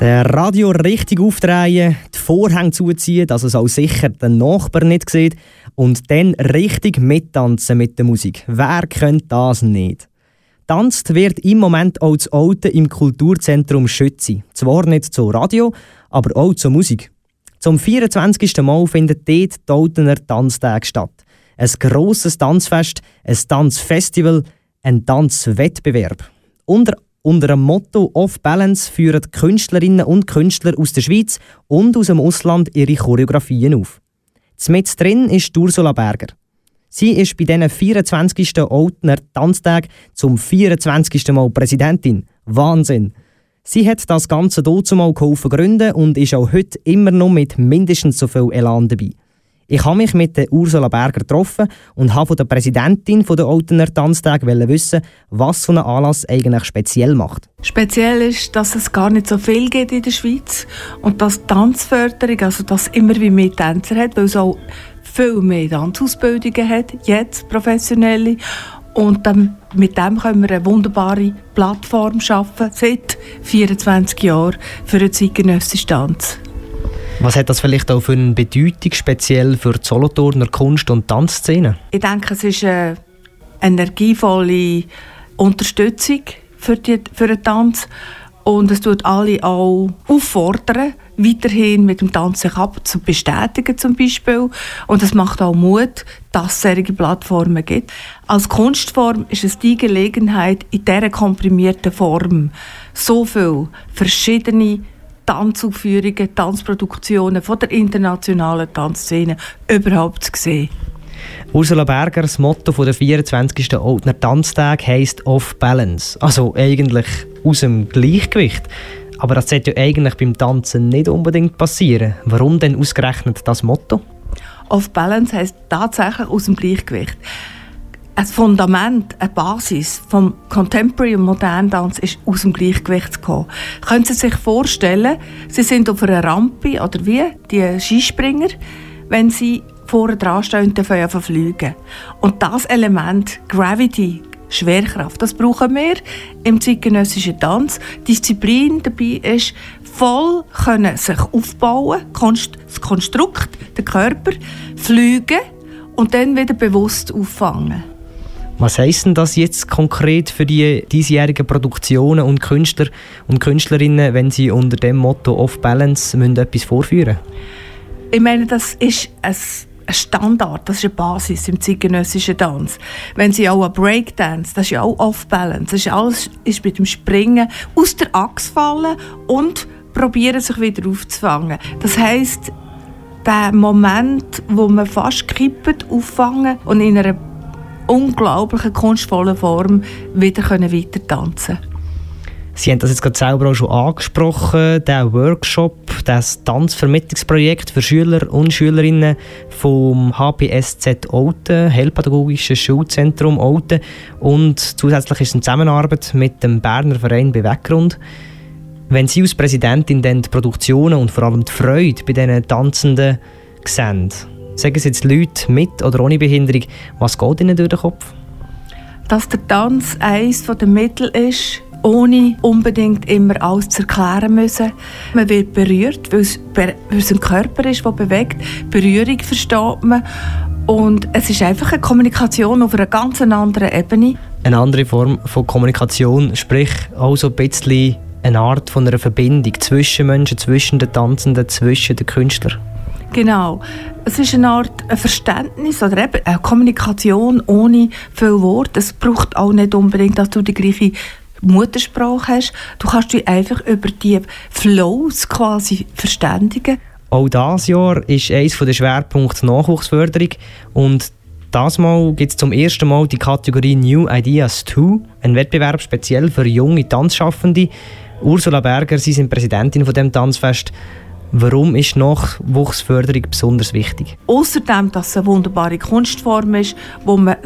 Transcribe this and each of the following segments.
Der Radio richtig aufdrehen, die Vorhänge zuziehen, dass es auch sicher den Nachbar nicht sieht und dann richtig mittanzen mit der Musik. Wer könnte das nicht? Tanzt wird im Moment auch das Alte im Kulturzentrum Schützi. Zwar nicht zum Radio, aber auch zur Musik. Zum 24. Mal findet dort die Altener Tanztag statt. Ein grosses Tanzfest, ein Tanzfestival, ein Tanzwettbewerb. Unter unter dem Motto Off Balance führen Künstlerinnen und Künstler aus der Schweiz und aus dem Ausland ihre Choreografien auf. Mit drin ist Ursula Berger. Sie ist bei diesen 24. Altner Tanztag zum 24. Mal Präsidentin. Wahnsinn! Sie hat das Ganze dazu mal geholfen gründen und ist auch heute immer noch mit mindestens so viel Elan dabei. Ich habe mich mit Ursula Berger getroffen und habe von der Präsidentin der Altener Tanztag wissen, was so ein Anlass eigentlich speziell macht. Speziell ist, dass es gar nicht so viel gibt in der Schweiz und dass Tanzförderung, also dass immer wie mehr Tänzer hat, weil es auch viel mehr Tanzausbildungen hat, jetzt professionelle. Und dann, mit dem können wir eine wunderbare Plattform schaffen, seit 24 Jahren, für einen zeitgenössischen Tanz. Was hat das vielleicht auch für eine Bedeutung speziell für die Solothurner Kunst- und Tanzszene? Ich denke, es ist eine energievolle Unterstützung für, die, für den Tanz und es tut alle auch auffordern, weiterhin mit dem Tanz ab zu zum Beispiel. Und es macht auch Mut, dass es solche Plattformen gibt. Als Kunstform ist es die Gelegenheit, in dieser komprimierten Form so viele verschiedene Tanzaufführungen, Tanzproduktionen von der internationalen Tanzszene überhaupt zu sehen. Ursula Berger, das Motto der 24. Oldner Tanztag heisst Off Balance. Also eigentlich aus dem Gleichgewicht. Aber das sollte ja eigentlich beim Tanzen nicht unbedingt passieren. Warum denn ausgerechnet das Motto? Off Balance heisst tatsächlich aus dem Gleichgewicht ein Fundament, eine Basis vom Contemporary und modernen Tanz ist aus dem Gleichgewicht zu kommen. Können Sie sich vorstellen, Sie sind auf einer Rampe oder wie die Skispringer, wenn Sie vorne dran stehen, Sie fliegen. Und das Element Gravity, Schwerkraft, das brauchen wir im zeitgenössischen Tanz. Disziplin dabei ist, voll können sich aufbauen, das Konstrukt, der Körper, fliegen und dann wieder bewusst auffangen. Was heisst denn das jetzt konkret für die diesjährigen Produktionen und Künstler und Künstlerinnen, wenn sie unter dem Motto Off Balance müssen etwas vorführen Ich meine, das ist ein ein Standard, das ist eine Basis im zeitgenössischen Tanz. Wenn sie auch ein Breakdance, das ist ja auch Off-Balance, das ist alles ist mit dem Springen aus der Achse fallen und probieren sich wieder aufzufangen. Das heißt, der Moment, wo man fast kippt, auffangen und in einer unglaublichen kunstvollen Form wieder weiter tanzen Sie haben das jetzt gerade selber auch schon angesprochen, der Workshop, das Tanzvermittlungsprojekt für Schüler und Schülerinnen vom HPSZ Olten, Heilpädagogisches Schulzentrum Olten und zusätzlich ist es in Zusammenarbeit mit dem Berner Verein Beweggrund. Wenn Sie als Präsidentin dann die Produktionen und vor allem die Freude bei diesen Tanzenden sehen, Sagen Sie jetzt Leute mit oder ohne Behinderung, was geht Ihnen durch den Kopf? Dass der Tanz eines der Mittel ist, ohne unbedingt immer alles zu erklären müssen. Man wird berührt, weil es, weil es ein Körper ist, der bewegt. Berührung versteht man. Und es ist einfach eine Kommunikation auf einer ganz anderen Ebene. Eine andere Form von Kommunikation, sprich auch so ein bisschen eine Art von einer Verbindung zwischen Menschen, zwischen den Tanzenden, zwischen den Künstlern. Genau. Es ist eine Art Verständnis oder eben eine Kommunikation ohne viel Wort. Es braucht auch nicht unbedingt, dass du die gleiche Muttersprache hast. Du kannst dich einfach über die Flows quasi verständigen. Auch dieses Jahr ist eines der Schwerpunkte Nachwuchsförderung und das Mal gibt es zum ersten Mal die Kategorie New Ideas 2, ein Wettbewerb speziell für junge Tanzschaffende. Ursula Berger, Sie sind Präsidentin von dem Tanzfest. Warum ist Nachwuchsförderung besonders wichtig? Außerdem, dass es eine wunderbare Kunstform ist, wo man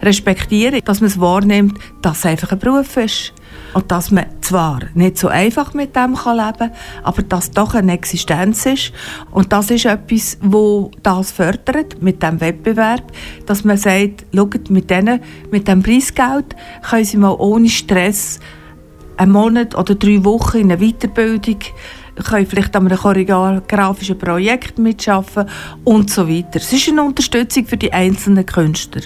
respektieren sollte, dass man es wahrnimmt, dass es einfach ein Beruf ist. Und dass man zwar nicht so einfach mit dem kann leben kann, aber dass es doch eine Existenz ist. Und das ist etwas, wo das fördert mit dem Wettbewerb, dass man sagt, schaut, mit, denen, mit dem Preisgeld können sie mal ohne Stress einen Monat oder drei Wochen in einer Weiterbildung, können vielleicht an einem choreografischen Projekt mitschaffen und so weiter. Es ist eine Unterstützung für die einzelnen Künstler.